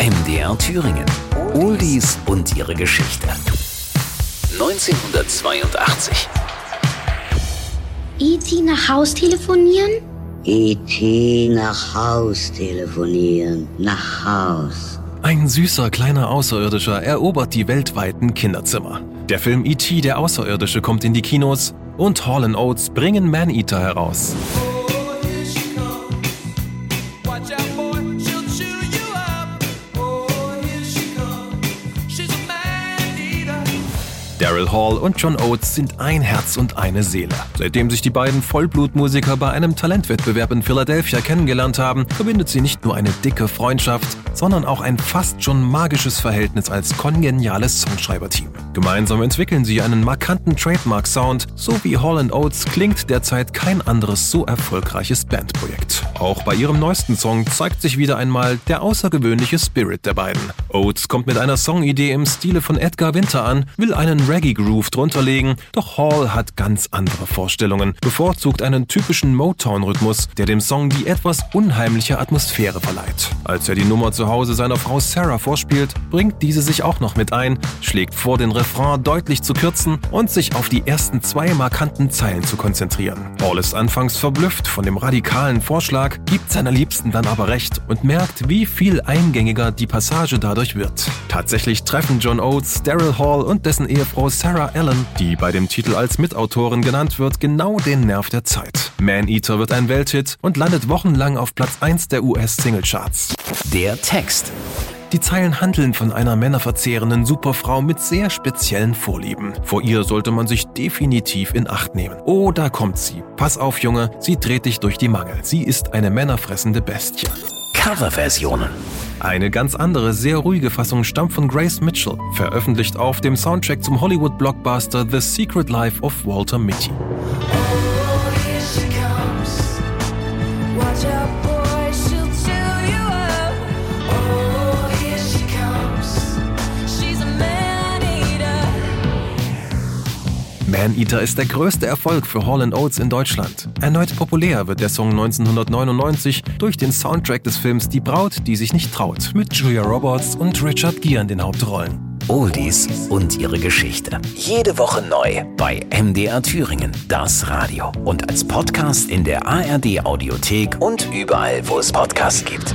MDR Thüringen. Oldies und ihre Geschichte. 1982. E.T. nach Haus telefonieren? E.T. nach Haus telefonieren. Nach Haus. Ein süßer kleiner Außerirdischer erobert die weltweiten Kinderzimmer. Der Film E.T. der Außerirdische kommt in die Kinos und Hall Oates bringen Man-Eater heraus. Daryl Hall und John Oates sind ein Herz und eine Seele. Seitdem sich die beiden Vollblutmusiker bei einem Talentwettbewerb in Philadelphia kennengelernt haben, verbindet sie nicht nur eine dicke Freundschaft, sondern auch ein fast schon magisches Verhältnis als kongeniales Songschreiberteam. Gemeinsam entwickeln sie einen markanten Trademark-Sound, so wie Hall Oates klingt derzeit kein anderes so erfolgreiches Bandprojekt. Auch bei ihrem neuesten Song zeigt sich wieder einmal der außergewöhnliche Spirit der beiden. Oates kommt mit einer Songidee im Stile von Edgar Winter an, will einen Reggae-Groove drunterlegen, doch Hall hat ganz andere Vorstellungen, bevorzugt einen typischen Motown-Rhythmus, der dem Song die etwas unheimliche Atmosphäre verleiht. Als er die Nummer zu Hause seiner Frau Sarah vorspielt, bringt diese sich auch noch mit ein, schlägt vor, den Refrain deutlich zu kürzen und sich auf die ersten zwei markanten Zeilen zu konzentrieren. Hall ist anfangs verblüfft von dem radikalen Vorschlag, gibt seiner Liebsten dann aber recht und merkt, wie viel eingängiger die Passage dadurch wird. Tatsächlich treffen John Oates, Daryl Hall und dessen Ehefrau Sarah Allen, die bei dem Titel als Mitautorin genannt wird, genau den Nerv der Zeit. Man-Eater wird ein Welthit und landet wochenlang auf Platz 1 der US-Singlecharts. Der Text. Die Zeilen handeln von einer männerverzehrenden Superfrau mit sehr speziellen Vorlieben. Vor ihr sollte man sich definitiv in Acht nehmen. Oh, da kommt sie. Pass auf, Junge, sie dreht dich durch die Mangel. Sie ist eine männerfressende Bestie. Coverversionen. Eine ganz andere, sehr ruhige Fassung stammt von Grace Mitchell, veröffentlicht auf dem Soundtrack zum Hollywood-Blockbuster The Secret Life of Walter Mitty. Man-Eater ist der größte Erfolg für Hall Oates in Deutschland. Erneut populär wird der Song 1999 durch den Soundtrack des Films Die Braut, die sich nicht traut, mit Julia Roberts und Richard Gere in den Hauptrollen. Oldies und ihre Geschichte. Jede Woche neu bei MDR Thüringen, das Radio. Und als Podcast in der ARD Audiothek und überall, wo es Podcasts gibt.